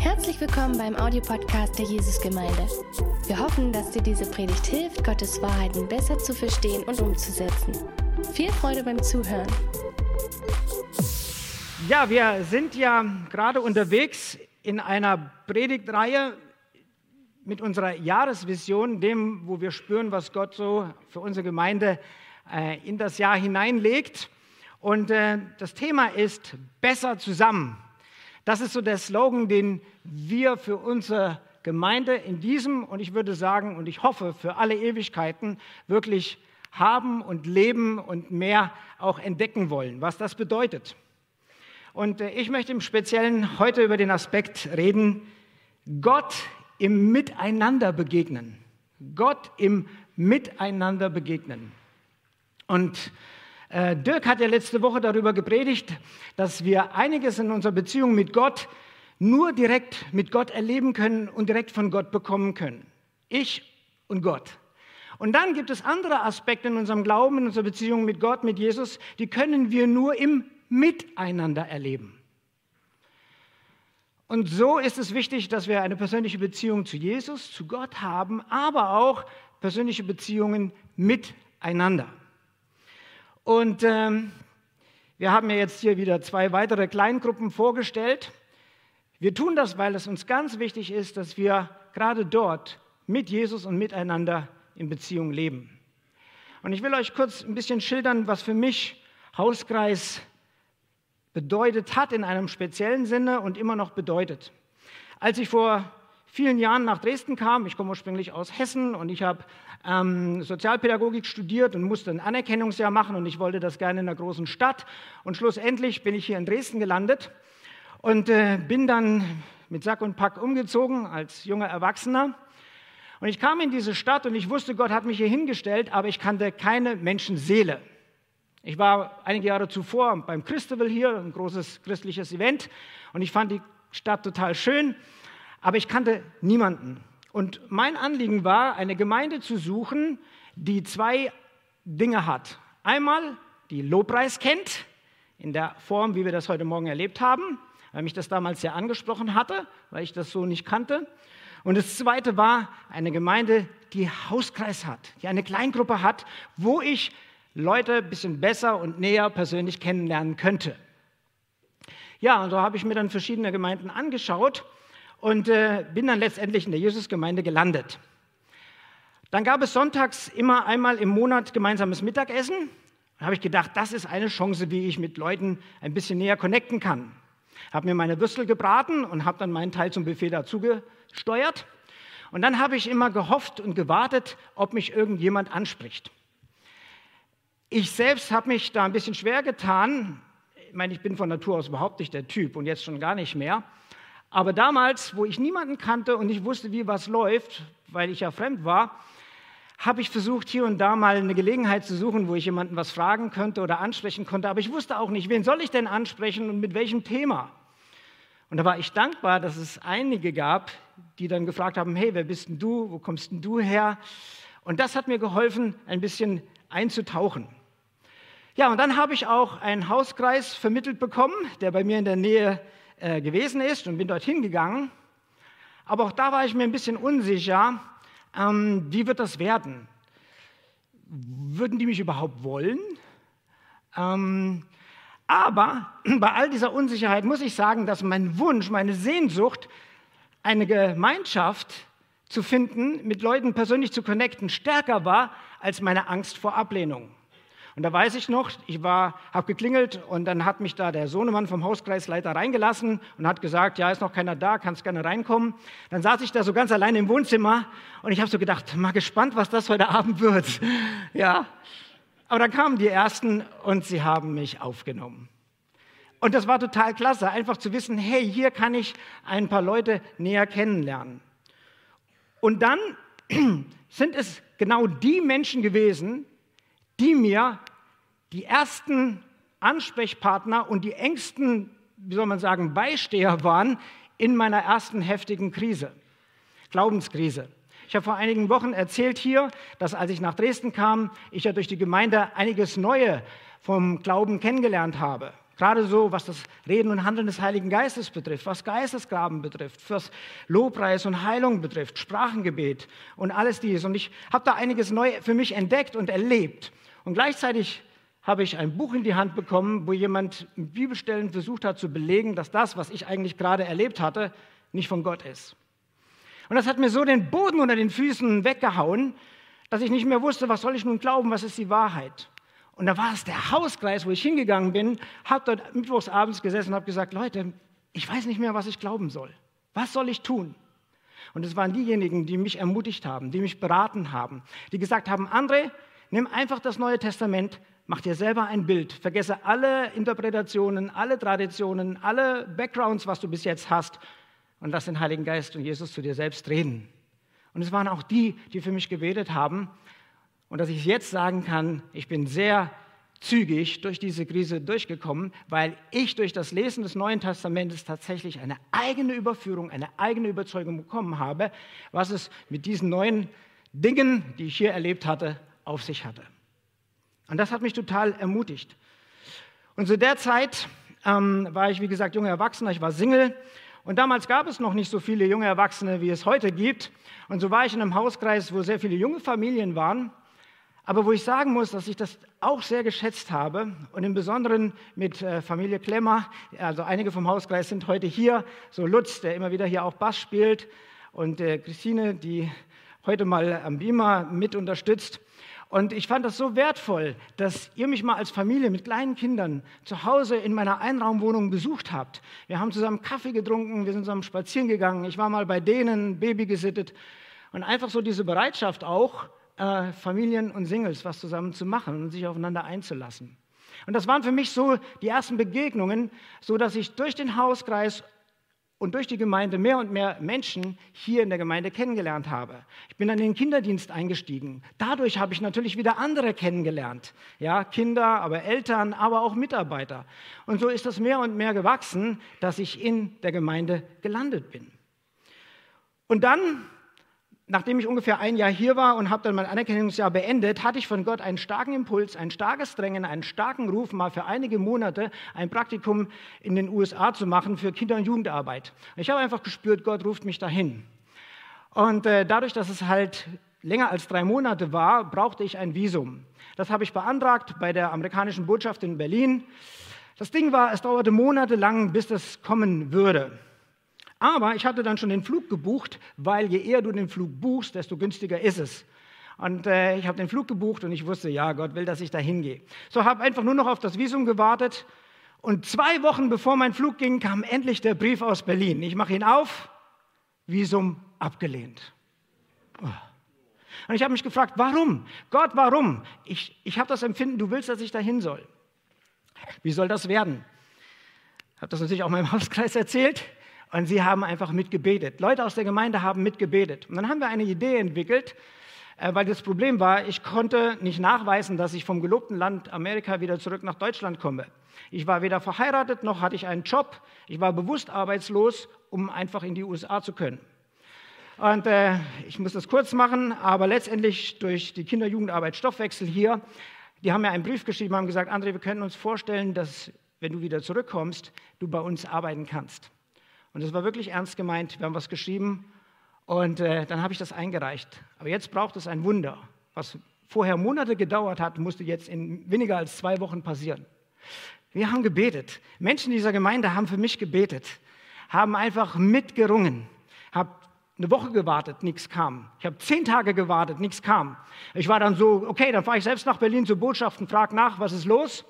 Herzlich willkommen beim Audiopodcast der Jesusgemeinde. Wir hoffen, dass dir diese Predigt hilft, Gottes Wahrheiten besser zu verstehen und umzusetzen. Viel Freude beim Zuhören. Ja, wir sind ja gerade unterwegs in einer Predigtreihe mit unserer Jahresvision, dem, wo wir spüren, was Gott so für unsere Gemeinde äh, in das Jahr hineinlegt. Und äh, das Thema ist besser zusammen. Das ist so der Slogan, den wir für unsere Gemeinde in diesem und ich würde sagen und ich hoffe für alle Ewigkeiten wirklich haben und leben und mehr auch entdecken wollen, was das bedeutet. Und äh, ich möchte im Speziellen heute über den Aspekt reden, Gott im Miteinander begegnen. Gott im Miteinander begegnen. Und Dirk hat ja letzte Woche darüber gepredigt, dass wir einiges in unserer Beziehung mit Gott nur direkt mit Gott erleben können und direkt von Gott bekommen können. Ich und Gott. Und dann gibt es andere Aspekte in unserem Glauben, in unserer Beziehung mit Gott, mit Jesus, die können wir nur im Miteinander erleben. Und so ist es wichtig, dass wir eine persönliche Beziehung zu Jesus, zu Gott haben, aber auch persönliche Beziehungen miteinander. Und ähm, wir haben ja jetzt hier wieder zwei weitere Kleingruppen vorgestellt. Wir tun das, weil es uns ganz wichtig ist, dass wir gerade dort mit Jesus und miteinander in Beziehung leben. Und ich will euch kurz ein bisschen schildern, was für mich Hauskreis bedeutet hat in einem speziellen Sinne und immer noch bedeutet. Als ich vor vielen Jahren nach Dresden kam, ich komme ursprünglich aus Hessen und ich habe ähm, Sozialpädagogik studiert und musste ein Anerkennungsjahr machen und ich wollte das gerne in einer großen Stadt. Und schlussendlich bin ich hier in Dresden gelandet und äh, bin dann mit Sack und Pack umgezogen als junger Erwachsener. Und ich kam in diese Stadt und ich wusste, Gott hat mich hier hingestellt, aber ich kannte keine Menschenseele. Ich war einige Jahre zuvor beim Christabel hier, ein großes christliches Event, und ich fand die Stadt total schön, aber ich kannte niemanden. Und mein Anliegen war, eine Gemeinde zu suchen, die zwei Dinge hat. Einmal die Lobpreis kennt, in der Form, wie wir das heute Morgen erlebt haben, weil mich das damals sehr angesprochen hatte, weil ich das so nicht kannte. Und das Zweite war eine Gemeinde, die Hauskreis hat, die eine Kleingruppe hat, wo ich Leute ein bisschen besser und näher persönlich kennenlernen könnte. Ja, und so habe ich mir dann verschiedene Gemeinden angeschaut und äh, bin dann letztendlich in der Jesusgemeinde gelandet. Dann gab es sonntags immer einmal im Monat gemeinsames Mittagessen. Da habe ich gedacht, das ist eine Chance, wie ich mit Leuten ein bisschen näher connecten kann. Habe mir meine Würstel gebraten und habe dann meinen Teil zum Buffet dazu gesteuert. Und dann habe ich immer gehofft und gewartet, ob mich irgendjemand anspricht. Ich selbst habe mich da ein bisschen schwer getan. Ich meine, ich bin von Natur aus überhaupt nicht der Typ und jetzt schon gar nicht mehr. Aber damals, wo ich niemanden kannte und nicht wusste, wie was läuft, weil ich ja fremd war, habe ich versucht, hier und da mal eine Gelegenheit zu suchen, wo ich jemanden was fragen könnte oder ansprechen konnte. Aber ich wusste auch nicht, wen soll ich denn ansprechen und mit welchem Thema. Und da war ich dankbar, dass es einige gab, die dann gefragt haben, hey, wer bist denn du? Wo kommst denn du her? Und das hat mir geholfen, ein bisschen einzutauchen. Ja, und dann habe ich auch einen Hauskreis vermittelt bekommen, der bei mir in der Nähe äh, gewesen ist und bin dorthin gegangen. Aber auch da war ich mir ein bisschen unsicher, ähm, wie wird das werden? Würden die mich überhaupt wollen? Ähm, aber bei all dieser Unsicherheit muss ich sagen, dass mein Wunsch, meine Sehnsucht, eine Gemeinschaft zu finden, mit Leuten persönlich zu connecten, stärker war als meine Angst vor Ablehnung. Und da weiß ich noch, ich war, habe geklingelt und dann hat mich da der Sohnemann vom Hauskreisleiter reingelassen und hat gesagt, ja, ist noch keiner da, kannst gerne reinkommen. Dann saß ich da so ganz allein im Wohnzimmer und ich habe so gedacht, mal gespannt, was das heute Abend wird. Ja, aber dann kamen die ersten und sie haben mich aufgenommen. Und das war total klasse, einfach zu wissen, hey, hier kann ich ein paar Leute näher kennenlernen. Und dann sind es genau die Menschen gewesen, die mir die ersten Ansprechpartner und die engsten, wie soll man sagen, Beisteher waren in meiner ersten heftigen Krise, Glaubenskrise. Ich habe vor einigen Wochen erzählt hier, dass als ich nach Dresden kam, ich ja durch die Gemeinde einiges Neue vom Glauben kennengelernt habe. Gerade so, was das Reden und Handeln des Heiligen Geistes betrifft, was Geistesgaben betrifft, was Lobpreis und Heilung betrifft, Sprachengebet und alles dies. Und ich habe da einiges neu für mich entdeckt und erlebt. Und gleichzeitig habe ich ein Buch in die Hand bekommen, wo jemand mit Bibelstellen versucht hat zu belegen, dass das, was ich eigentlich gerade erlebt hatte, nicht von Gott ist. Und das hat mir so den Boden unter den Füßen weggehauen, dass ich nicht mehr wusste, was soll ich nun glauben, was ist die Wahrheit. Und da war es der Hauskreis, wo ich hingegangen bin, habe dort mittwochs abends gesessen und habe gesagt, Leute, ich weiß nicht mehr, was ich glauben soll. Was soll ich tun? Und es waren diejenigen, die mich ermutigt haben, die mich beraten haben, die gesagt haben, André, nimm einfach das Neue Testament, mach dir selber ein Bild, vergesse alle Interpretationen, alle Traditionen, alle Backgrounds, was du bis jetzt hast und lass den Heiligen Geist und Jesus zu dir selbst reden. Und es waren auch die, die für mich gebetet haben und dass ich jetzt sagen kann, ich bin sehr zügig durch diese Krise durchgekommen, weil ich durch das Lesen des Neuen Testamentes tatsächlich eine eigene Überführung, eine eigene Überzeugung bekommen habe, was es mit diesen neuen Dingen, die ich hier erlebt hatte, auf sich hatte. Und das hat mich total ermutigt. Und zu der Zeit ähm, war ich, wie gesagt, junger Erwachsener, ich war Single. Und damals gab es noch nicht so viele junge Erwachsene, wie es heute gibt. Und so war ich in einem Hauskreis, wo sehr viele junge Familien waren. Aber wo ich sagen muss, dass ich das auch sehr geschätzt habe und im Besonderen mit äh, Familie Klemmer, also einige vom Hauskreis sind heute hier, so Lutz, der immer wieder hier auch Bass spielt und äh, Christine, die heute mal am Beamer mit unterstützt. Und ich fand das so wertvoll, dass ihr mich mal als Familie mit kleinen Kindern zu Hause in meiner Einraumwohnung besucht habt. Wir haben zusammen Kaffee getrunken, wir sind zusammen spazieren gegangen, ich war mal bei denen, Baby gesittet und einfach so diese Bereitschaft auch, äh, Familien und Singles was zusammen zu machen und sich aufeinander einzulassen. Und das waren für mich so die ersten Begegnungen, so dass ich durch den Hauskreis und durch die Gemeinde mehr und mehr Menschen hier in der Gemeinde kennengelernt habe. Ich bin dann in den Kinderdienst eingestiegen. Dadurch habe ich natürlich wieder andere kennengelernt. Ja, Kinder, aber Eltern, aber auch Mitarbeiter. Und so ist das mehr und mehr gewachsen, dass ich in der Gemeinde gelandet bin. Und dann nachdem ich ungefähr ein Jahr hier war und habe dann mein Anerkennungsjahr beendet, hatte ich von Gott einen starken Impuls, ein starkes Drängen, einen starken Ruf, mal für einige Monate ein Praktikum in den USA zu machen für Kinder- und Jugendarbeit. Ich habe einfach gespürt, Gott ruft mich dahin. Und äh, dadurch, dass es halt länger als drei Monate war, brauchte ich ein Visum. Das habe ich beantragt bei der amerikanischen Botschaft in Berlin. Das Ding war, es dauerte monatelang, bis das kommen würde. Aber ich hatte dann schon den Flug gebucht, weil je eher du den Flug buchst, desto günstiger ist es. Und äh, ich habe den Flug gebucht und ich wusste, ja, Gott will, dass ich da hingehe. So habe einfach nur noch auf das Visum gewartet. Und zwei Wochen bevor mein Flug ging, kam endlich der Brief aus Berlin. Ich mache ihn auf, Visum abgelehnt. Und ich habe mich gefragt, warum? Gott, warum? Ich, ich habe das Empfinden, du willst, dass ich dahin soll. Wie soll das werden? Ich habe das natürlich auch meinem Hauskreis erzählt. Und sie haben einfach mitgebetet. Leute aus der Gemeinde haben mitgebetet. Und dann haben wir eine Idee entwickelt, äh, weil das Problem war, ich konnte nicht nachweisen, dass ich vom gelobten Land Amerika wieder zurück nach Deutschland komme. Ich war weder verheiratet noch hatte ich einen Job. Ich war bewusst arbeitslos, um einfach in die USA zu können. Und äh, ich muss das kurz machen, aber letztendlich durch die Kinder-Jugendarbeit Stoffwechsel hier, die haben mir einen Brief geschrieben, haben gesagt, André, wir können uns vorstellen, dass wenn du wieder zurückkommst, du bei uns arbeiten kannst. Und das war wirklich ernst gemeint. Wir haben was geschrieben und äh, dann habe ich das eingereicht. Aber jetzt braucht es ein Wunder. Was vorher Monate gedauert hat, musste jetzt in weniger als zwei Wochen passieren. Wir haben gebetet. Menschen dieser Gemeinde haben für mich gebetet, haben einfach mitgerungen, habe eine Woche gewartet, nichts kam. Ich habe zehn Tage gewartet, nichts kam. Ich war dann so, okay, dann fahre ich selbst nach Berlin zur Botschaft und frage nach, was ist los?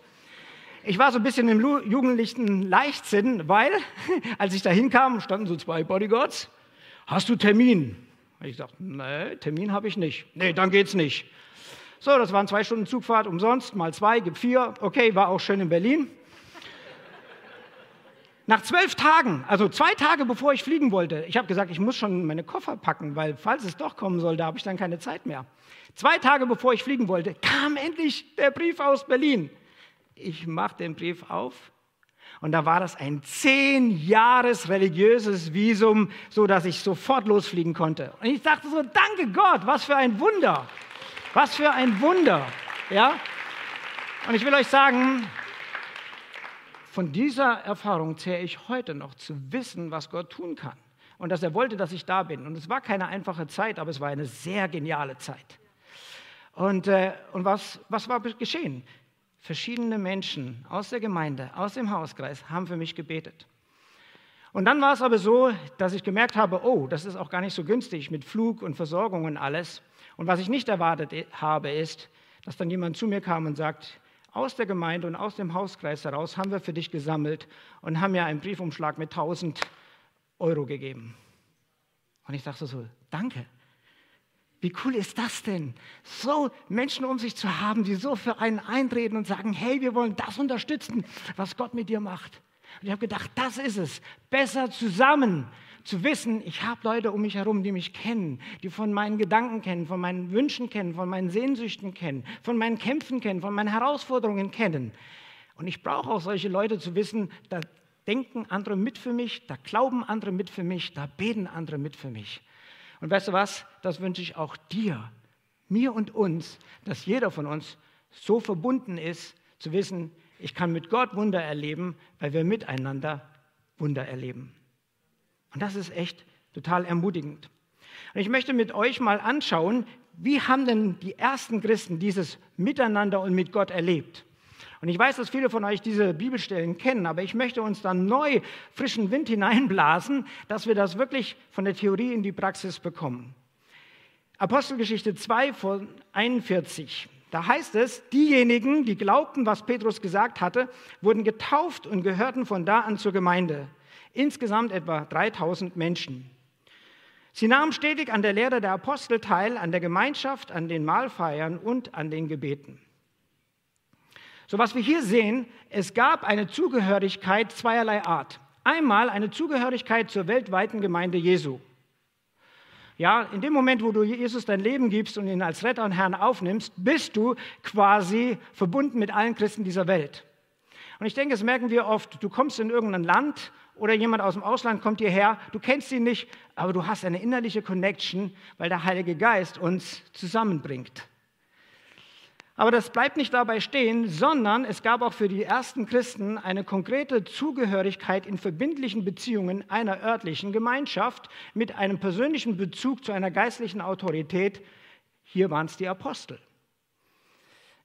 Ich war so ein bisschen im jugendlichen Leichtsinn, weil als ich da hinkam, standen so zwei Bodyguards. Hast du Termin? Ich sagte, nee, Termin habe ich nicht. Nee, dann geht's nicht. So, das waren zwei Stunden Zugfahrt umsonst, mal zwei, gibt vier. Okay, war auch schön in Berlin. Nach zwölf Tagen, also zwei Tage bevor ich fliegen wollte, ich habe gesagt, ich muss schon meine Koffer packen, weil falls es doch kommen soll, da habe ich dann keine Zeit mehr. Zwei Tage bevor ich fliegen wollte, kam endlich der Brief aus Berlin ich mache den Brief auf und da war das ein zehn Jahres religiöses Visum, so dass ich sofort losfliegen konnte. Und ich dachte so, danke Gott, was für ein Wunder, was für ein Wunder, ja. Und ich will euch sagen, von dieser Erfahrung zehre ich heute noch, zu wissen, was Gott tun kann. Und dass er wollte, dass ich da bin. Und es war keine einfache Zeit, aber es war eine sehr geniale Zeit. Und, äh, und was, was war geschehen? Verschiedene Menschen aus der Gemeinde, aus dem Hauskreis haben für mich gebetet. Und dann war es aber so, dass ich gemerkt habe, oh, das ist auch gar nicht so günstig mit Flug und Versorgung und alles. Und was ich nicht erwartet habe, ist, dass dann jemand zu mir kam und sagt, aus der Gemeinde und aus dem Hauskreis heraus haben wir für dich gesammelt und haben mir einen Briefumschlag mit 1000 Euro gegeben. Und ich dachte so, danke. Wie cool ist das denn? So Menschen um sich zu haben, die so für einen eintreten und sagen, hey, wir wollen das unterstützen, was Gott mit dir macht. Und ich habe gedacht, das ist es. Besser zusammen zu wissen, ich habe Leute um mich herum, die mich kennen, die von meinen Gedanken kennen, von meinen Wünschen kennen, von meinen Sehnsüchten kennen, von meinen Kämpfen kennen, von meinen Herausforderungen kennen. Und ich brauche auch solche Leute zu wissen, da denken andere mit für mich, da glauben andere mit für mich, da beten andere mit für mich. Und weißt du was, das wünsche ich auch dir, mir und uns, dass jeder von uns so verbunden ist, zu wissen, ich kann mit Gott Wunder erleben, weil wir miteinander Wunder erleben. Und das ist echt total ermutigend. Und ich möchte mit euch mal anschauen, wie haben denn die ersten Christen dieses Miteinander und mit Gott erlebt? Und ich weiß, dass viele von euch diese Bibelstellen kennen, aber ich möchte uns da neu frischen Wind hineinblasen, dass wir das wirklich von der Theorie in die Praxis bekommen. Apostelgeschichte 2 von 41. Da heißt es, diejenigen, die glaubten, was Petrus gesagt hatte, wurden getauft und gehörten von da an zur Gemeinde. Insgesamt etwa 3000 Menschen. Sie nahmen stetig an der Lehre der Apostel teil, an der Gemeinschaft, an den Mahlfeiern und an den Gebeten. So was wir hier sehen, es gab eine Zugehörigkeit zweierlei Art. Einmal eine Zugehörigkeit zur weltweiten Gemeinde Jesu. Ja, in dem Moment, wo du Jesus dein Leben gibst und ihn als Retter und Herrn aufnimmst, bist du quasi verbunden mit allen Christen dieser Welt. Und ich denke, das merken wir oft. Du kommst in irgendein Land oder jemand aus dem Ausland kommt hierher, du kennst ihn nicht, aber du hast eine innerliche Connection, weil der Heilige Geist uns zusammenbringt. Aber das bleibt nicht dabei stehen, sondern es gab auch für die ersten Christen eine konkrete Zugehörigkeit in verbindlichen Beziehungen einer örtlichen Gemeinschaft mit einem persönlichen Bezug zu einer geistlichen Autorität. Hier waren es die Apostel.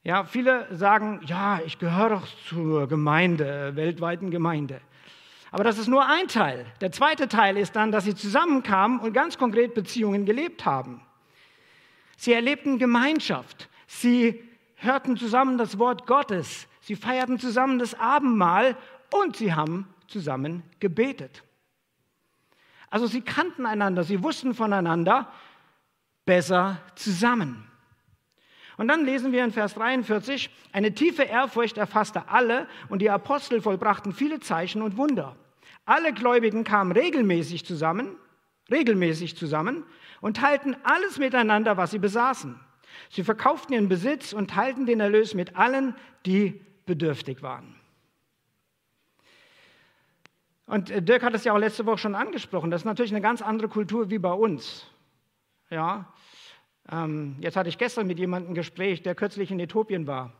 Ja, viele sagen, ja, ich gehöre doch zur Gemeinde, weltweiten Gemeinde. Aber das ist nur ein Teil. Der zweite Teil ist dann, dass sie zusammenkamen und ganz konkret Beziehungen gelebt haben. Sie erlebten Gemeinschaft. Sie hörten zusammen das Wort Gottes. Sie feierten zusammen das Abendmahl und sie haben zusammen gebetet. Also sie kannten einander, sie wussten voneinander besser zusammen. Und dann lesen wir in Vers 43, eine tiefe Ehrfurcht erfasste alle und die Apostel vollbrachten viele Zeichen und Wunder. Alle Gläubigen kamen regelmäßig zusammen, regelmäßig zusammen und teilten alles miteinander, was sie besaßen. Sie verkauften ihren Besitz und teilten den Erlös mit allen, die bedürftig waren. Und äh, Dirk hat es ja auch letzte Woche schon angesprochen. Das ist natürlich eine ganz andere Kultur wie bei uns. Ja, ähm, jetzt hatte ich gestern mit jemandem ein Gespräch, der kürzlich in Äthiopien war.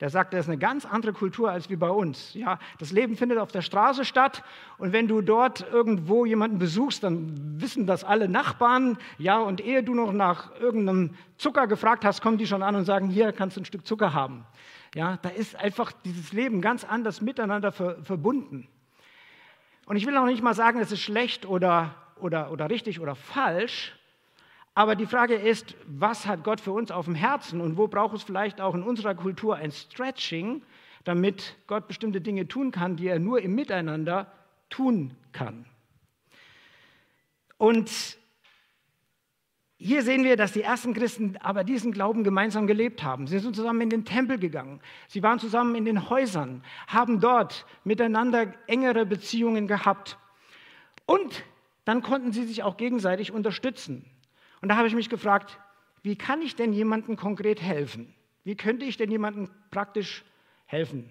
Der sagte, das ist eine ganz andere Kultur als wie bei uns. Ja, das Leben findet auf der Straße statt und wenn du dort irgendwo jemanden besuchst, dann wissen das alle Nachbarn. Ja, und ehe du noch nach irgendeinem Zucker gefragt hast, kommen die schon an und sagen, hier kannst du ein Stück Zucker haben. Ja, da ist einfach dieses Leben ganz anders miteinander ver verbunden. Und ich will auch nicht mal sagen, es ist schlecht oder, oder, oder richtig oder falsch, aber die Frage ist, was hat Gott für uns auf dem Herzen und wo braucht es vielleicht auch in unserer Kultur ein Stretching, damit Gott bestimmte Dinge tun kann, die er nur im Miteinander tun kann. Und hier sehen wir, dass die ersten Christen aber diesen Glauben gemeinsam gelebt haben. Sie sind zusammen in den Tempel gegangen. Sie waren zusammen in den Häusern, haben dort miteinander engere Beziehungen gehabt. Und dann konnten sie sich auch gegenseitig unterstützen. Und da habe ich mich gefragt, wie kann ich denn jemandem konkret helfen? Wie könnte ich denn jemandem praktisch helfen?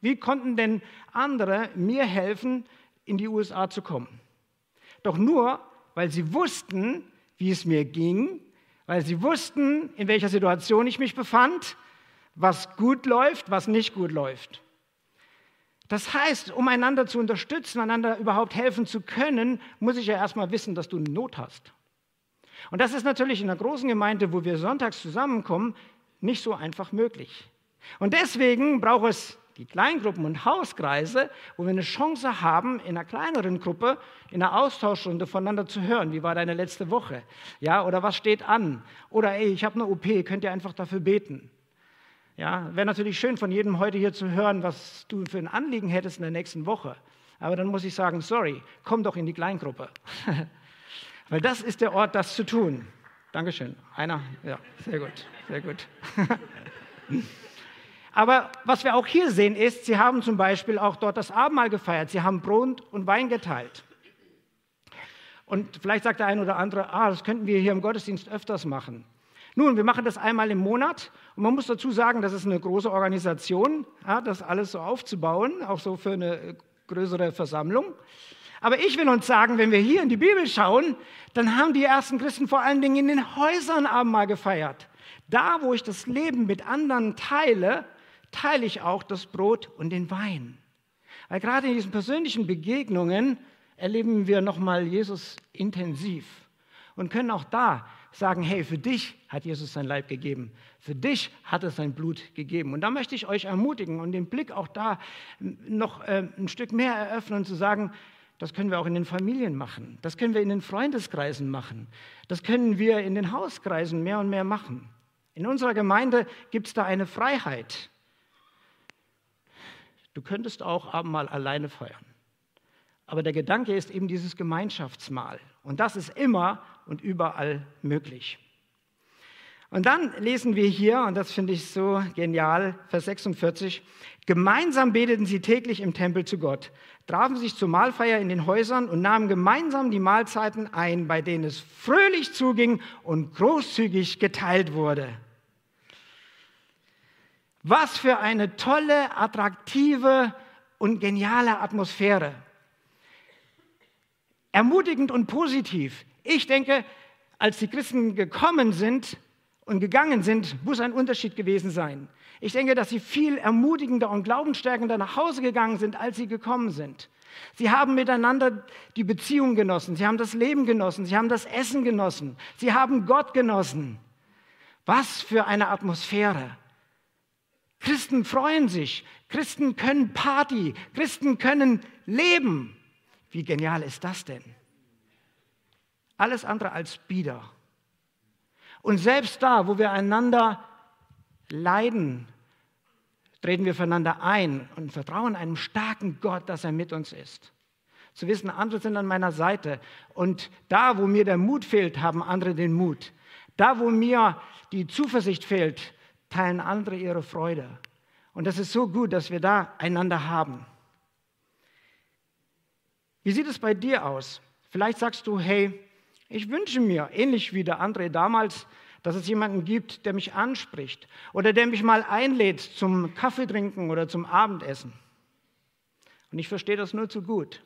Wie konnten denn andere mir helfen, in die USA zu kommen? Doch nur, weil sie wussten, wie es mir ging, weil sie wussten, in welcher Situation ich mich befand, was gut läuft, was nicht gut läuft. Das heißt, um einander zu unterstützen, einander überhaupt helfen zu können, muss ich ja erstmal wissen, dass du Not hast. Und das ist natürlich in einer großen Gemeinde, wo wir sonntags zusammenkommen, nicht so einfach möglich. Und deswegen braucht es die Kleingruppen und Hauskreise, wo wir eine Chance haben, in einer kleineren Gruppe, in einer Austauschrunde voneinander zu hören. Wie war deine letzte Woche? Ja, oder was steht an? Oder ey, ich habe eine OP, könnt ihr einfach dafür beten? Ja, wäre natürlich schön von jedem heute hier zu hören, was du für ein Anliegen hättest in der nächsten Woche. Aber dann muss ich sagen, sorry, komm doch in die Kleingruppe. Weil das ist der Ort, das zu tun. Dankeschön. Einer? Ja, sehr gut, sehr gut. Aber was wir auch hier sehen ist, sie haben zum Beispiel auch dort das Abendmahl gefeiert. Sie haben Brot und Wein geteilt. Und vielleicht sagt der eine oder andere, ah, das könnten wir hier im Gottesdienst öfters machen. Nun, wir machen das einmal im Monat und man muss dazu sagen, das ist eine große Organisation, ja, das alles so aufzubauen, auch so für eine größere Versammlung. Aber ich will uns sagen, wenn wir hier in die Bibel schauen, dann haben die ersten Christen vor allen Dingen in den Häusern Abendmahl gefeiert. Da, wo ich das Leben mit anderen teile, teile ich auch das Brot und den Wein. Weil gerade in diesen persönlichen Begegnungen erleben wir nochmal Jesus intensiv und können auch da sagen, hey, für dich hat Jesus sein Leib gegeben, für dich hat er sein Blut gegeben. Und da möchte ich euch ermutigen und den Blick auch da noch äh, ein Stück mehr eröffnen und zu sagen, das können wir auch in den Familien machen. Das können wir in den Freundeskreisen machen. Das können wir in den Hauskreisen mehr und mehr machen. In unserer Gemeinde gibt es da eine Freiheit. Du könntest auch Abendmahl alleine feiern. Aber der Gedanke ist eben dieses Gemeinschaftsmahl. Und das ist immer und überall möglich. Und dann lesen wir hier, und das finde ich so genial, Vers 46, gemeinsam beteten sie täglich im Tempel zu Gott, trafen sich zur Mahlfeier in den Häusern und nahmen gemeinsam die Mahlzeiten ein, bei denen es fröhlich zuging und großzügig geteilt wurde. Was für eine tolle, attraktive und geniale Atmosphäre. Ermutigend und positiv. Ich denke, als die Christen gekommen sind, und gegangen sind, muss ein Unterschied gewesen sein. Ich denke, dass sie viel ermutigender und glaubensstärkender nach Hause gegangen sind, als sie gekommen sind. Sie haben miteinander die Beziehung genossen, sie haben das Leben genossen, sie haben das Essen genossen, sie haben Gott genossen. Was für eine Atmosphäre. Christen freuen sich, Christen können Party, Christen können leben. Wie genial ist das denn? Alles andere als Bieder. Und selbst da, wo wir einander leiden, treten wir füreinander ein und vertrauen einem starken Gott, dass er mit uns ist. Zu wissen, andere sind an meiner Seite. Und da, wo mir der Mut fehlt, haben andere den Mut. Da, wo mir die Zuversicht fehlt, teilen andere ihre Freude. Und das ist so gut, dass wir da einander haben. Wie sieht es bei dir aus? Vielleicht sagst du, hey, ich wünsche mir, ähnlich wie der André damals, dass es jemanden gibt, der mich anspricht oder der mich mal einlädt zum Kaffee trinken oder zum Abendessen. Und ich verstehe das nur zu gut.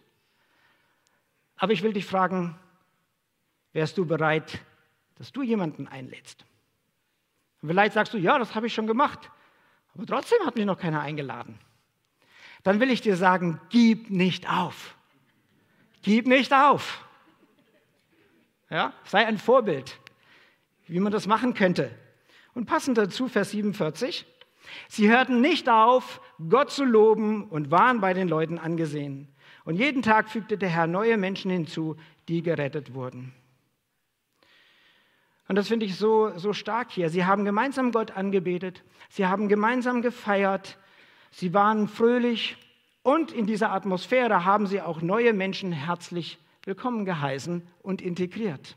Aber ich will dich fragen, wärst du bereit, dass du jemanden einlädst? Und vielleicht sagst du, ja, das habe ich schon gemacht, aber trotzdem hat mich noch keiner eingeladen. Dann will ich dir sagen, gib nicht auf. Gib nicht auf. Ja? Sei ein Vorbild, wie man das machen könnte. Und passend dazu Vers 47. Sie hörten nicht auf, Gott zu loben und waren bei den Leuten angesehen. Und jeden Tag fügte der Herr neue Menschen hinzu, die gerettet wurden. Und das finde ich so, so stark hier. Sie haben gemeinsam Gott angebetet, sie haben gemeinsam gefeiert, sie waren fröhlich und in dieser Atmosphäre haben sie auch neue Menschen herzlich willkommen geheißen und integriert.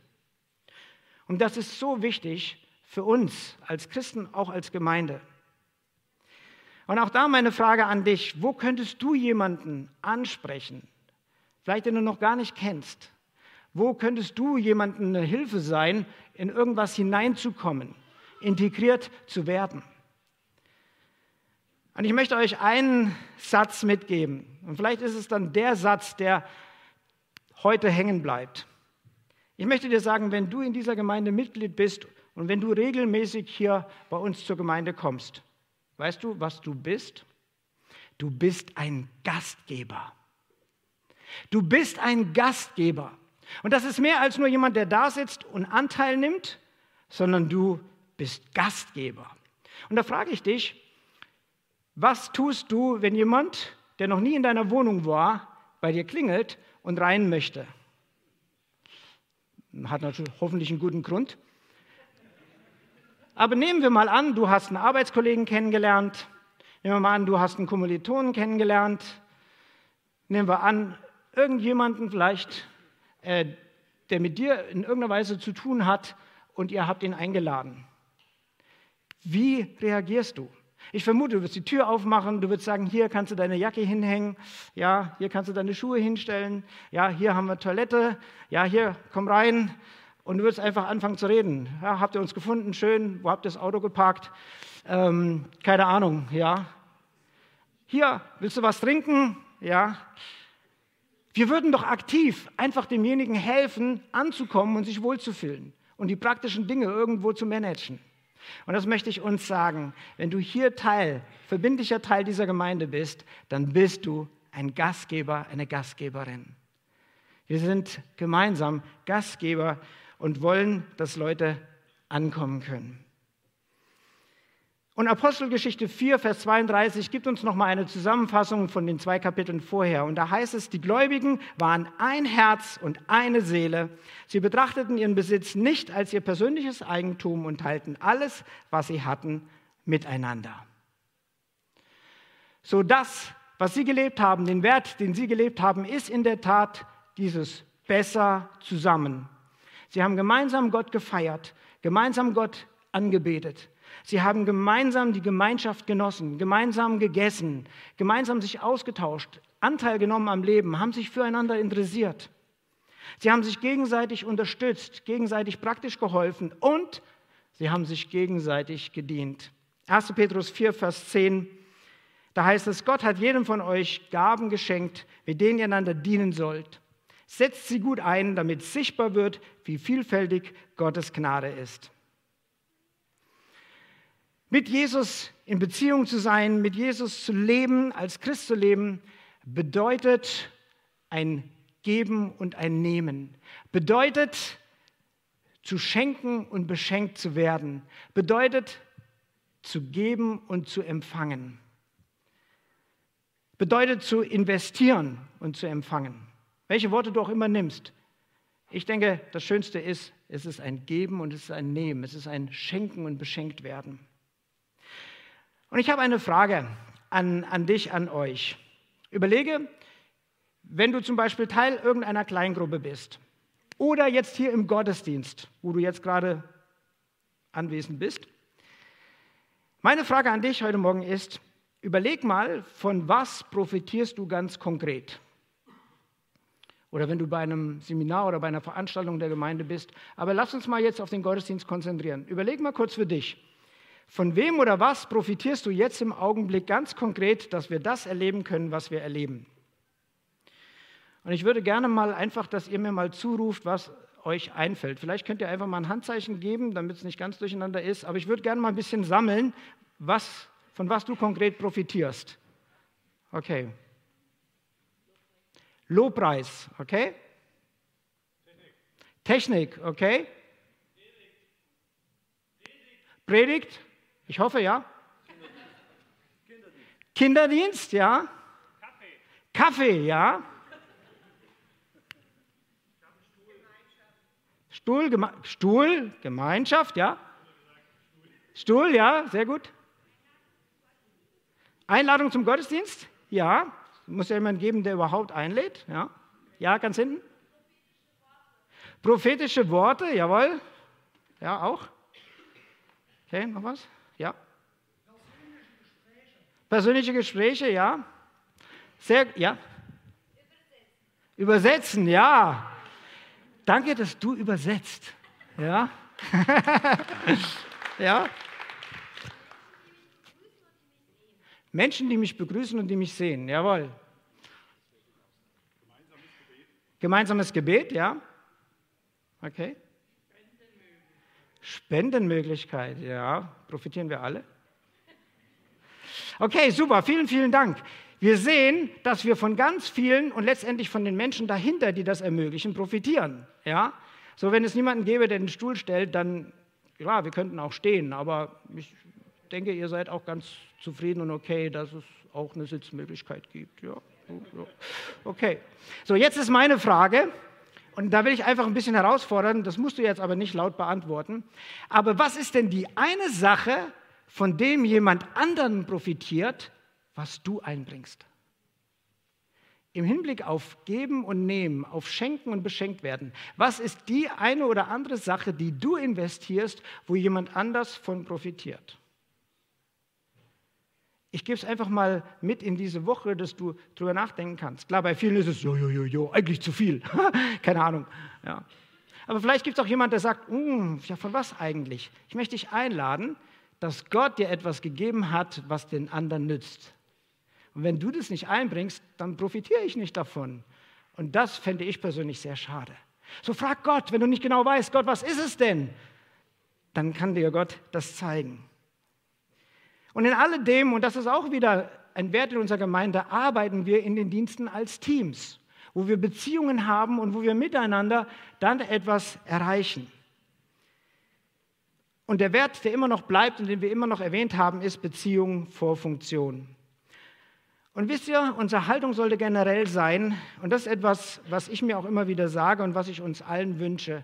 Und das ist so wichtig für uns als Christen, auch als Gemeinde. Und auch da meine Frage an dich, wo könntest du jemanden ansprechen, vielleicht den du noch gar nicht kennst? Wo könntest du jemandem eine Hilfe sein, in irgendwas hineinzukommen, integriert zu werden? Und ich möchte euch einen Satz mitgeben. Und vielleicht ist es dann der Satz, der heute hängen bleibt. Ich möchte dir sagen, wenn du in dieser Gemeinde Mitglied bist und wenn du regelmäßig hier bei uns zur Gemeinde kommst, weißt du, was du bist? Du bist ein Gastgeber. Du bist ein Gastgeber. Und das ist mehr als nur jemand, der da sitzt und Anteil nimmt, sondern du bist Gastgeber. Und da frage ich dich, was tust du, wenn jemand, der noch nie in deiner Wohnung war, bei dir klingelt und rein möchte? Hat natürlich hoffentlich einen guten Grund. Aber nehmen wir mal an, du hast einen Arbeitskollegen kennengelernt. Nehmen wir mal an, du hast einen Kommilitonen kennengelernt. Nehmen wir an, irgendjemanden vielleicht, äh, der mit dir in irgendeiner Weise zu tun hat und ihr habt ihn eingeladen. Wie reagierst du? Ich vermute, du wirst die Tür aufmachen, du wirst sagen, hier kannst du deine Jacke hinhängen, ja, hier kannst du deine Schuhe hinstellen, ja, hier haben wir Toilette, ja, hier, komm rein. Und du wirst einfach anfangen zu reden. Ja, habt ihr uns gefunden? Schön. Wo habt ihr das Auto geparkt? Ähm, keine Ahnung, ja. Hier, willst du was trinken? Ja. Wir würden doch aktiv einfach demjenigen helfen, anzukommen und sich wohlzufühlen und die praktischen Dinge irgendwo zu managen. Und das möchte ich uns sagen. Wenn du hier Teil, verbindlicher Teil dieser Gemeinde bist, dann bist du ein Gastgeber, eine Gastgeberin. Wir sind gemeinsam Gastgeber und wollen, dass Leute ankommen können. Und Apostelgeschichte 4, Vers 32 gibt uns nochmal eine Zusammenfassung von den zwei Kapiteln vorher. Und da heißt es, die Gläubigen waren ein Herz und eine Seele. Sie betrachteten ihren Besitz nicht als ihr persönliches Eigentum und teilten alles, was sie hatten, miteinander. So das, was sie gelebt haben, den Wert, den sie gelebt haben, ist in der Tat dieses besser zusammen. Sie haben gemeinsam Gott gefeiert, gemeinsam Gott angebetet. Sie haben gemeinsam die Gemeinschaft genossen, gemeinsam gegessen, gemeinsam sich ausgetauscht, Anteil genommen am Leben, haben sich füreinander interessiert. Sie haben sich gegenseitig unterstützt, gegenseitig praktisch geholfen und sie haben sich gegenseitig gedient. 1. Petrus 4, Vers 10, da heißt es, Gott hat jedem von euch Gaben geschenkt, mit denen ihr einander dienen sollt. Setzt sie gut ein, damit sichtbar wird, wie vielfältig Gottes Gnade ist. Mit Jesus in Beziehung zu sein, mit Jesus zu leben, als Christ zu leben, bedeutet ein Geben und ein Nehmen. Bedeutet zu schenken und beschenkt zu werden. Bedeutet zu geben und zu empfangen. Bedeutet zu investieren und zu empfangen. Welche Worte du auch immer nimmst. Ich denke, das Schönste ist, es ist ein Geben und es ist ein Nehmen. Es ist ein Schenken und beschenkt werden. Und ich habe eine Frage an, an dich, an euch. Überlege, wenn du zum Beispiel Teil irgendeiner Kleingruppe bist oder jetzt hier im Gottesdienst, wo du jetzt gerade anwesend bist. Meine Frage an dich heute Morgen ist, überleg mal, von was profitierst du ganz konkret? Oder wenn du bei einem Seminar oder bei einer Veranstaltung der Gemeinde bist. Aber lass uns mal jetzt auf den Gottesdienst konzentrieren. Überleg mal kurz für dich. Von wem oder was profitierst du jetzt im Augenblick ganz konkret, dass wir das erleben können, was wir erleben? Und ich würde gerne mal einfach, dass ihr mir mal zuruft, was euch einfällt. Vielleicht könnt ihr einfach mal ein Handzeichen geben, damit es nicht ganz durcheinander ist. Aber ich würde gerne mal ein bisschen sammeln, was, von was du konkret profitierst. Okay. Lobpreis, okay? Technik, okay? Predigt, ich hoffe, ja. Kinderdienst, Kinderdienst ja. Kaffee. Kaffee, ja. Stuhl, Geme Stuhl, Gemeinschaft, ja. Stuhl, ja, sehr gut. Einladung zum Gottesdienst, ja. Muss ja jemand geben, der überhaupt einlädt, ja. Ja, ganz hinten. Prophetische Worte, jawohl. Ja, auch. Okay, noch was? Persönliche Gespräche, ja? Sehr, ja? Übersetzen, ja. Danke, dass du übersetzt. Ja? ja? Menschen, die mich begrüßen und die mich sehen, jawohl. Gemeinsames Gebet, ja? Okay. Spendenmöglichkeit, ja, profitieren wir alle. Okay, super, vielen, vielen Dank. Wir sehen, dass wir von ganz vielen und letztendlich von den Menschen dahinter, die das ermöglichen, profitieren. Ja? So, wenn es niemanden gäbe, der den Stuhl stellt, dann, ja, wir könnten auch stehen, aber ich denke, ihr seid auch ganz zufrieden und okay, dass es auch eine Sitzmöglichkeit gibt. Ja, okay. So, jetzt ist meine Frage, und da will ich einfach ein bisschen herausfordern, das musst du jetzt aber nicht laut beantworten. Aber was ist denn die eine Sache, von dem jemand anderen profitiert, was du einbringst? Im Hinblick auf Geben und Nehmen, auf Schenken und Beschenkt werden, was ist die eine oder andere Sache, die du investierst, wo jemand anders von profitiert? Ich gebe es einfach mal mit in diese Woche, dass du drüber nachdenken kannst. Klar, bei vielen ist es, jo, jo, jo, jo, eigentlich zu viel. Keine Ahnung. Ja. Aber vielleicht gibt es auch jemand, der sagt, mm, ja, von was eigentlich? Ich möchte dich einladen, dass Gott dir etwas gegeben hat, was den anderen nützt. Und wenn du das nicht einbringst, dann profitiere ich nicht davon. Und das fände ich persönlich sehr schade. So frag Gott, wenn du nicht genau weißt, Gott, was ist es denn? Dann kann dir Gott das zeigen. Und in alledem, und das ist auch wieder ein Wert in unserer Gemeinde, arbeiten wir in den Diensten als Teams, wo wir Beziehungen haben und wo wir miteinander dann etwas erreichen. Und der Wert, der immer noch bleibt und den wir immer noch erwähnt haben, ist Beziehung vor Funktion. Und wisst ihr, unsere Haltung sollte generell sein, und das ist etwas, was ich mir auch immer wieder sage und was ich uns allen wünsche,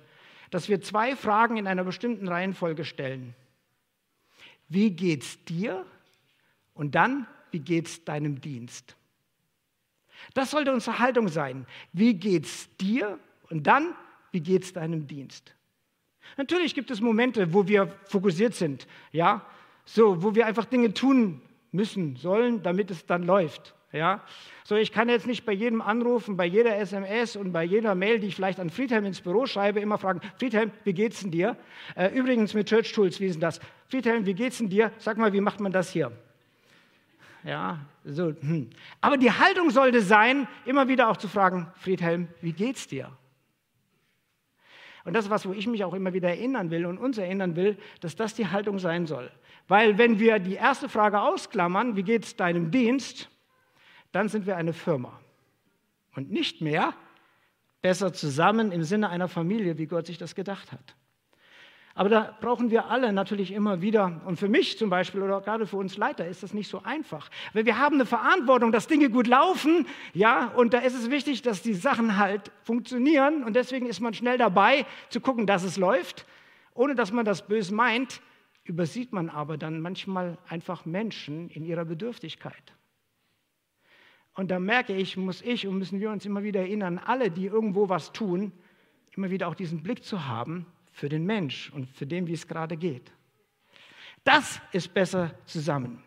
dass wir zwei Fragen in einer bestimmten Reihenfolge stellen wie geht's dir? Und dann, wie geht's deinem Dienst? Das sollte unsere Haltung sein. Wie geht's dir? Und dann, wie geht's deinem Dienst? Natürlich gibt es Momente, wo wir fokussiert sind, ja, so, wo wir einfach Dinge tun müssen, sollen, damit es dann läuft. Ja? So, ich kann jetzt nicht bei jedem Anrufen, bei jeder SMS und bei jeder Mail, die ich vielleicht an Friedhelm ins Büro schreibe, immer fragen, Friedhelm, wie geht's denn dir? Äh, übrigens mit Church Tools, wie ist denn das? Friedhelm, wie geht's denn dir? Sag mal, wie macht man das hier? Ja, so. Hm. Aber die Haltung sollte sein, immer wieder auch zu fragen, Friedhelm, wie geht's dir? Und das ist was, wo ich mich auch immer wieder erinnern will und uns erinnern will, dass das die Haltung sein soll. Weil wenn wir die erste Frage ausklammern, wie geht's deinem Dienst, dann sind wir eine Firma. Und nicht mehr besser zusammen im Sinne einer Familie, wie Gott sich das gedacht hat. Aber da brauchen wir alle natürlich immer wieder, und für mich zum Beispiel oder gerade für uns Leiter ist das nicht so einfach. Weil wir haben eine Verantwortung, dass Dinge gut laufen, ja, und da ist es wichtig, dass die Sachen halt funktionieren und deswegen ist man schnell dabei zu gucken, dass es läuft, ohne dass man das böse meint, übersieht man aber dann manchmal einfach Menschen in ihrer Bedürftigkeit. Und da merke ich, muss ich und müssen wir uns immer wieder erinnern, alle, die irgendwo was tun, immer wieder auch diesen Blick zu haben für den Mensch und für den, wie es gerade geht. Das ist besser zusammen.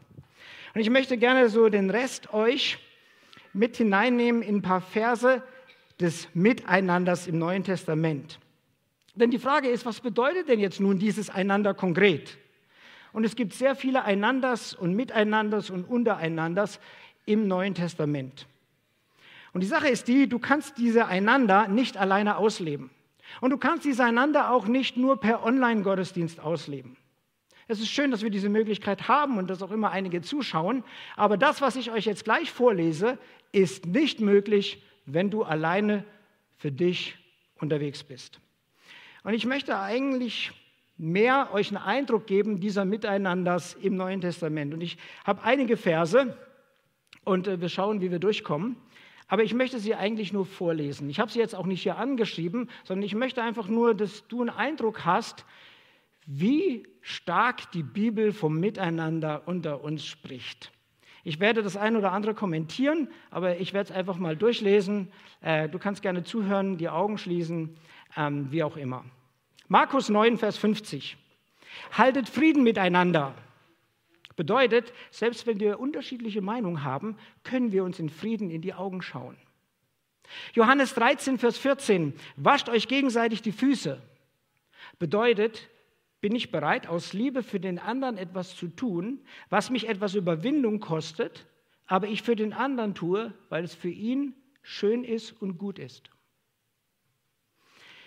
Und ich möchte gerne so den Rest euch mit hineinnehmen in ein paar Verse des Miteinanders im Neuen Testament. Denn die Frage ist, was bedeutet denn jetzt nun dieses Einander konkret? Und es gibt sehr viele Einanders und Miteinanders und Untereinanders im Neuen Testament. Und die Sache ist die, du kannst diese einander nicht alleine ausleben. Und du kannst diese einander auch nicht nur per Online-Gottesdienst ausleben. Es ist schön, dass wir diese Möglichkeit haben und dass auch immer einige zuschauen. Aber das, was ich euch jetzt gleich vorlese, ist nicht möglich, wenn du alleine für dich unterwegs bist. Und ich möchte eigentlich mehr euch einen Eindruck geben dieser Miteinanders im Neuen Testament. Und ich habe einige Verse, und äh, wir schauen, wie wir durchkommen. Aber ich möchte sie eigentlich nur vorlesen. Ich habe sie jetzt auch nicht hier angeschrieben, sondern ich möchte einfach nur, dass du einen Eindruck hast, wie stark die Bibel vom Miteinander unter uns spricht. Ich werde das ein oder andere kommentieren, aber ich werde es einfach mal durchlesen. Äh, du kannst gerne zuhören, die Augen schließen, ähm, wie auch immer. Markus 9, Vers 50. Haltet Frieden miteinander. Bedeutet, selbst wenn wir unterschiedliche Meinungen haben, können wir uns in Frieden in die Augen schauen. Johannes 13, Vers 14, wascht euch gegenseitig die Füße. Bedeutet, bin ich bereit, aus Liebe für den anderen etwas zu tun, was mich etwas Überwindung kostet, aber ich für den anderen tue, weil es für ihn schön ist und gut ist.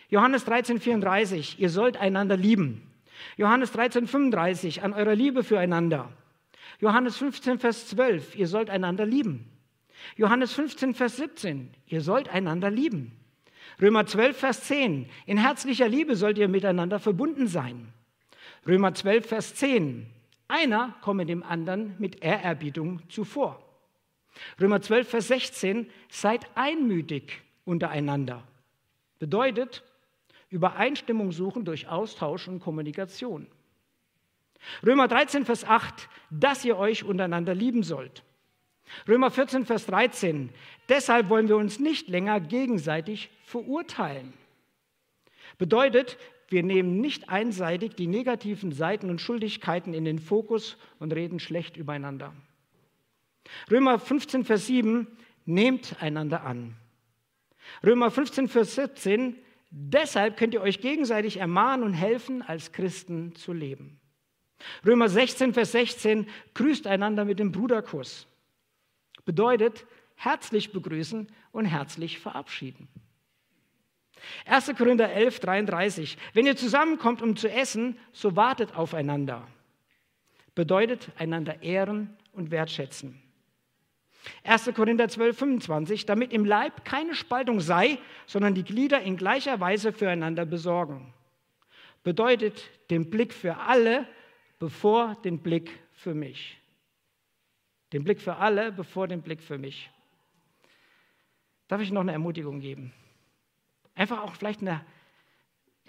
Johannes 13, 34, ihr sollt einander lieben. Johannes 13, 35, an eurer Liebe füreinander. Johannes 15, Vers 12, ihr sollt einander lieben. Johannes 15, Vers 17, ihr sollt einander lieben. Römer 12, Vers 10, in herzlicher Liebe sollt ihr miteinander verbunden sein. Römer 12, Vers 10, einer komme dem anderen mit Ehrerbietung zuvor. Römer 12, Vers 16, seid einmütig untereinander. Bedeutet, Übereinstimmung suchen durch Austausch und Kommunikation. Römer 13, Vers 8, dass ihr euch untereinander lieben sollt. Römer 14, Vers 13, deshalb wollen wir uns nicht länger gegenseitig verurteilen. Bedeutet, wir nehmen nicht einseitig die negativen Seiten und Schuldigkeiten in den Fokus und reden schlecht übereinander. Römer 15, Vers 7, nehmt einander an. Römer 15, Vers 17, deshalb könnt ihr euch gegenseitig ermahnen und helfen, als Christen zu leben. Römer 16, Vers 16, grüßt einander mit dem Bruderkuss. Bedeutet, herzlich begrüßen und herzlich verabschieden. 1. Korinther 11, 33, wenn ihr zusammenkommt, um zu essen, so wartet aufeinander. Bedeutet, einander ehren und wertschätzen. 1. Korinther 12, 25, damit im Leib keine Spaltung sei, sondern die Glieder in gleicher Weise füreinander besorgen. Bedeutet den Blick für alle, bevor den Blick für mich. Den Blick für alle, bevor den Blick für mich. Darf ich noch eine Ermutigung geben? Einfach auch vielleicht eine,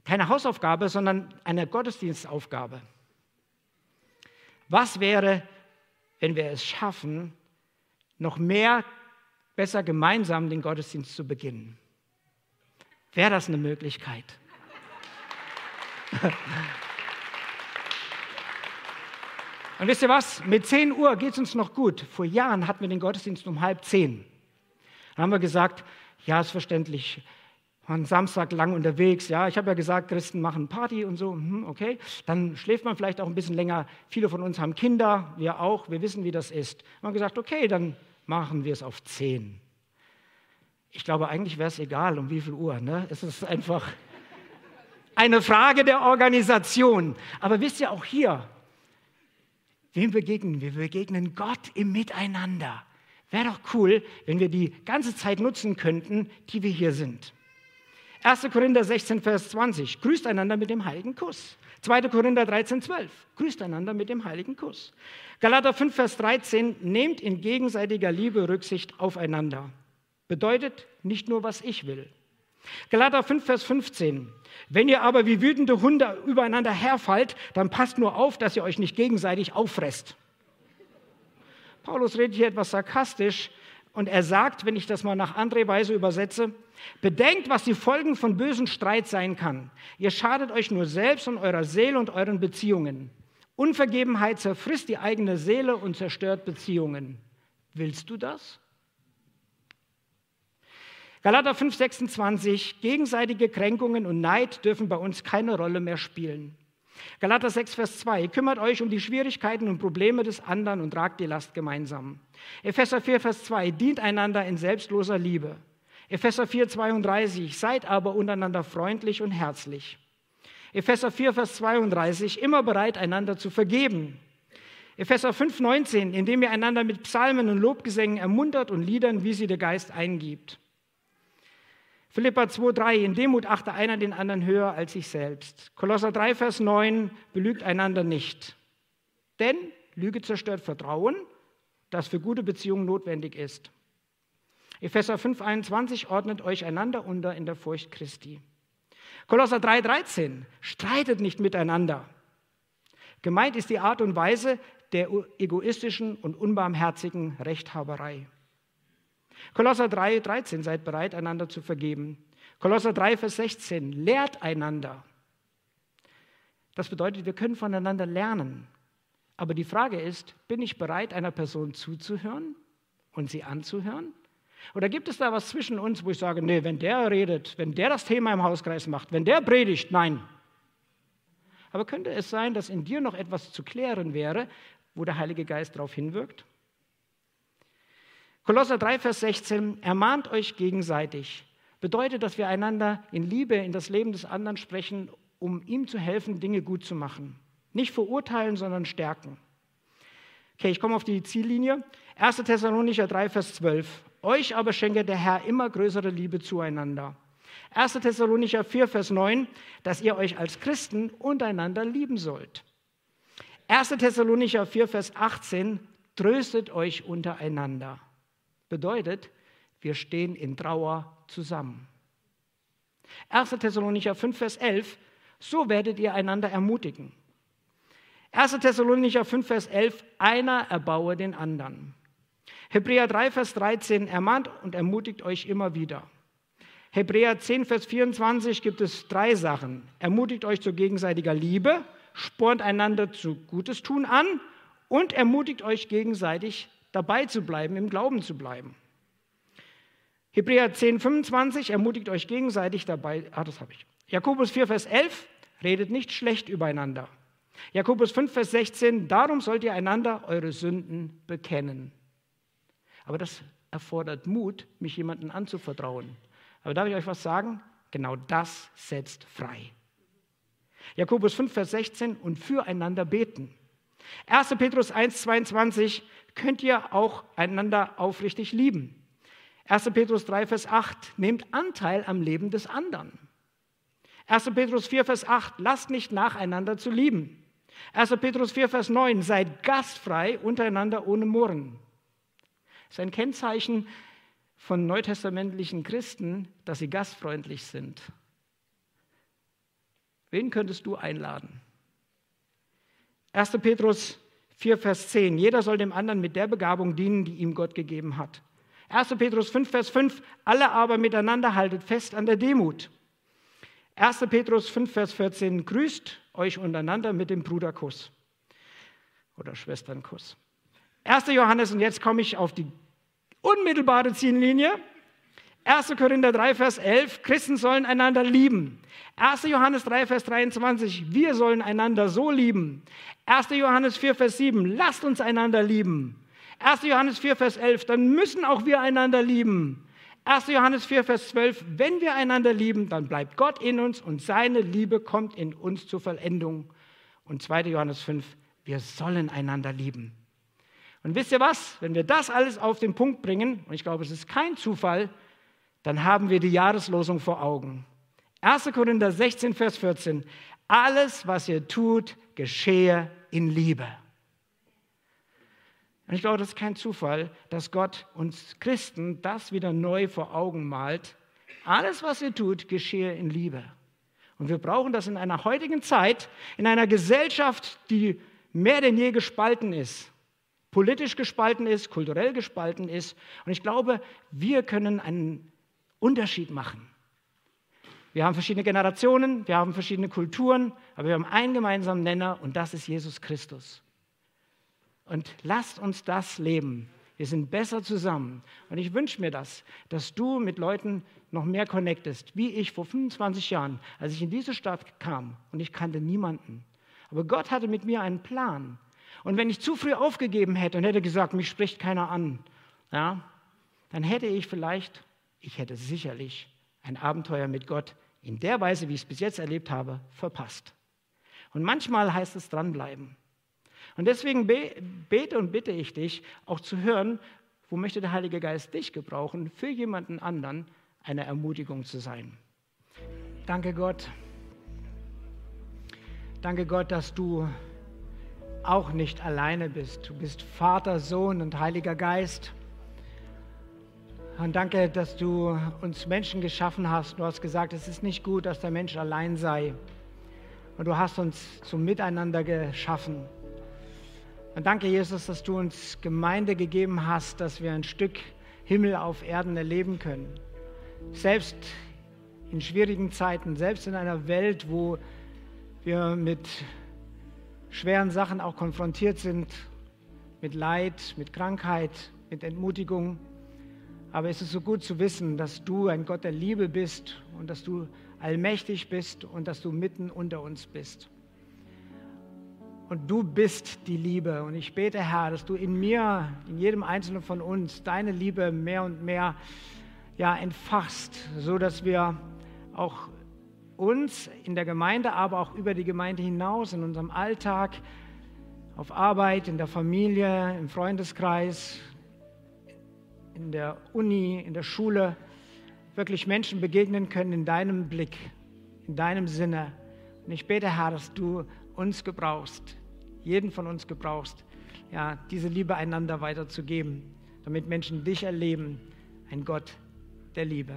keine Hausaufgabe, sondern eine Gottesdienstaufgabe. Was wäre, wenn wir es schaffen, noch mehr, besser gemeinsam den Gottesdienst zu beginnen. Wäre das eine Möglichkeit? Und wisst ihr was? Mit 10 Uhr geht es uns noch gut. Vor Jahren hatten wir den Gottesdienst um halb zehn. Dann haben wir gesagt, ja, ist verständlich, waren Samstag lang unterwegs. Ja, ich habe ja gesagt, Christen machen Party und so. Hm, okay, dann schläft man vielleicht auch ein bisschen länger. Viele von uns haben Kinder, wir auch. Wir wissen, wie das ist. Wir haben gesagt, okay, dann machen wir es auf zehn. Ich glaube, eigentlich wäre es egal, um wie viel Uhr. Ne? Es ist einfach eine Frage der Organisation. Aber wisst ihr auch hier, wem begegnen wir? Wir begegnen Gott im Miteinander. Wäre doch cool, wenn wir die ganze Zeit nutzen könnten, die wir hier sind. 1. Korinther 16, Vers 20. Grüßt einander mit dem heiligen Kuss. 2. Korinther 13, 12. Grüßt einander mit dem heiligen Kuss. Galater 5, Vers 13. Nehmt in gegenseitiger Liebe Rücksicht aufeinander. Bedeutet nicht nur, was ich will. Galater 5, Vers 15. Wenn ihr aber wie wütende Hunde übereinander herfallt, dann passt nur auf, dass ihr euch nicht gegenseitig auffresst. Paulus redet hier etwas sarkastisch, und er sagt, wenn ich das mal nach andere Weise übersetze, bedenkt, was die Folgen von bösen Streit sein kann. Ihr schadet euch nur selbst und eurer Seele und euren Beziehungen. Unvergebenheit zerfrisst die eigene Seele und zerstört Beziehungen. Willst du das? Galater 5:26 Gegenseitige Kränkungen und Neid dürfen bei uns keine Rolle mehr spielen. Galater 6, Vers 2. Kümmert euch um die Schwierigkeiten und Probleme des anderen und tragt die Last gemeinsam. Epheser 4, Vers 2. Dient einander in selbstloser Liebe. Epheser 4, 32. Seid aber untereinander freundlich und herzlich. Epheser 4, Vers 32. Immer bereit, einander zu vergeben. Epheser 5, 19. Indem ihr einander mit Psalmen und Lobgesängen ermuntert und Liedern, wie sie der Geist eingibt. Philippa 2,3, in Demut achte einer den anderen höher als sich selbst. Kolosser 3, Vers 9, belügt einander nicht. Denn Lüge zerstört Vertrauen, das für gute Beziehungen notwendig ist. Epheser 5,21 ordnet euch einander unter in der Furcht Christi. Kolosser 3,13 streitet nicht miteinander. Gemeint ist die Art und Weise der egoistischen und unbarmherzigen Rechthaberei. Kolosser 3, 13, seid bereit, einander zu vergeben. Kolosser 3, Vers 16, lehrt einander. Das bedeutet, wir können voneinander lernen. Aber die Frage ist, bin ich bereit, einer Person zuzuhören und sie anzuhören? Oder gibt es da was zwischen uns, wo ich sage, nee, wenn der redet, wenn der das Thema im Hauskreis macht, wenn der predigt, nein. Aber könnte es sein, dass in dir noch etwas zu klären wäre, wo der Heilige Geist darauf hinwirkt? Kolosser 3, Vers 16, ermahnt euch gegenseitig. Bedeutet, dass wir einander in Liebe in das Leben des anderen sprechen, um ihm zu helfen, Dinge gut zu machen. Nicht verurteilen, sondern stärken. Okay, ich komme auf die Ziellinie. 1. Thessalonicher 3, Vers 12. Euch aber schenke der Herr immer größere Liebe zueinander. 1. Thessalonicher 4, Vers 9, dass ihr euch als Christen untereinander lieben sollt. 1. Thessalonicher 4, Vers 18, tröstet euch untereinander. Bedeutet, wir stehen in Trauer zusammen. 1. Thessalonicher 5, Vers 11, so werdet ihr einander ermutigen. 1. Thessalonicher 5, Vers 11, einer erbaue den anderen. Hebräer 3, Vers 13, ermahnt und ermutigt euch immer wieder. Hebräer 10, Vers 24 gibt es drei Sachen. Ermutigt euch zu gegenseitiger Liebe, spornt einander zu Gutes tun an und ermutigt euch gegenseitig dabei zu bleiben, im Glauben zu bleiben. Hebräer 10, 25 ermutigt euch gegenseitig dabei, ah, das habe ich. Jakobus 4, Vers 11 redet nicht schlecht übereinander. Jakobus 5, Vers 16, darum sollt ihr einander eure Sünden bekennen. Aber das erfordert Mut, mich jemandem anzuvertrauen. Aber darf ich euch was sagen? Genau das setzt frei. Jakobus 5, Vers 16 und füreinander beten. 1. Petrus 1, 22 könnt ihr auch einander aufrichtig lieben. 1. Petrus 3, Vers 8 nehmt Anteil am Leben des anderen. 1. Petrus 4, Vers 8 lasst nicht nacheinander zu lieben. 1. Petrus 4, Vers 9 seid gastfrei untereinander ohne Murren. Das ist ein Kennzeichen von neutestamentlichen Christen, dass sie gastfreundlich sind. Wen könntest du einladen? 1. Petrus 4, Vers 10. Jeder soll dem anderen mit der Begabung dienen, die ihm Gott gegeben hat. 1. Petrus 5, Vers 5. Alle aber miteinander haltet fest an der Demut. 1. Petrus 5, Vers 14. Grüßt euch untereinander mit dem Bruderkuss oder Schwesternkuss. 1. Johannes, und jetzt komme ich auf die unmittelbare Ziellinie. 1. Korinther 3, Vers 11, Christen sollen einander lieben. 1. Johannes 3, Vers 23, wir sollen einander so lieben. 1. Johannes 4, Vers 7, lasst uns einander lieben. 1. Johannes 4, Vers 11, dann müssen auch wir einander lieben. 1. Johannes 4, Vers 12, wenn wir einander lieben, dann bleibt Gott in uns und seine Liebe kommt in uns zur Vollendung. Und 2. Johannes 5, wir sollen einander lieben. Und wisst ihr was? Wenn wir das alles auf den Punkt bringen, und ich glaube, es ist kein Zufall, dann haben wir die Jahreslosung vor Augen. 1. Korinther 16, Vers 14. Alles, was ihr tut, geschehe in Liebe. Und ich glaube, das ist kein Zufall, dass Gott uns Christen das wieder neu vor Augen malt. Alles, was ihr tut, geschehe in Liebe. Und wir brauchen das in einer heutigen Zeit, in einer Gesellschaft, die mehr denn je gespalten ist politisch gespalten ist, kulturell gespalten ist. Und ich glaube, wir können einen Unterschied machen. Wir haben verschiedene Generationen, wir haben verschiedene Kulturen, aber wir haben einen gemeinsamen Nenner und das ist Jesus Christus. Und lasst uns das leben. Wir sind besser zusammen. Und ich wünsche mir das, dass du mit Leuten noch mehr connectest, wie ich vor 25 Jahren, als ich in diese Stadt kam und ich kannte niemanden. Aber Gott hatte mit mir einen Plan. Und wenn ich zu früh aufgegeben hätte und hätte gesagt, mich spricht keiner an, ja, dann hätte ich vielleicht, ich hätte sicherlich ein Abenteuer mit Gott in der Weise, wie ich es bis jetzt erlebt habe, verpasst. Und manchmal heißt es dranbleiben. Und deswegen bete und bitte ich dich, auch zu hören, wo möchte der Heilige Geist dich gebrauchen, für jemanden anderen eine Ermutigung zu sein. Danke Gott. Danke Gott, dass du auch nicht alleine bist. Du bist Vater, Sohn und Heiliger Geist. Und danke, dass du uns Menschen geschaffen hast. Du hast gesagt, es ist nicht gut, dass der Mensch allein sei. Und du hast uns zum Miteinander geschaffen. Und danke, Jesus, dass du uns Gemeinde gegeben hast, dass wir ein Stück Himmel auf Erden erleben können. Selbst in schwierigen Zeiten, selbst in einer Welt, wo wir mit schweren Sachen auch konfrontiert sind, mit Leid, mit Krankheit, mit Entmutigung. Aber es ist so gut zu wissen, dass du ein Gott der Liebe bist und dass du allmächtig bist und dass du mitten unter uns bist. Und du bist die Liebe. Und ich bete, Herr, dass du in mir, in jedem Einzelnen von uns, deine Liebe mehr und mehr ja, entfachst, so dass wir auch uns in der Gemeinde, aber auch über die Gemeinde hinaus, in unserem Alltag, auf Arbeit, in der Familie, im Freundeskreis, in der Uni, in der Schule wirklich Menschen begegnen können in deinem Blick, in deinem Sinne. Und ich bete, Herr, dass du uns gebrauchst, jeden von uns gebrauchst, ja, diese Liebe einander weiterzugeben, damit Menschen dich erleben, ein Gott der Liebe.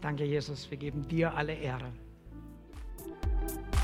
Danke, Jesus, wir geben dir alle Ehre.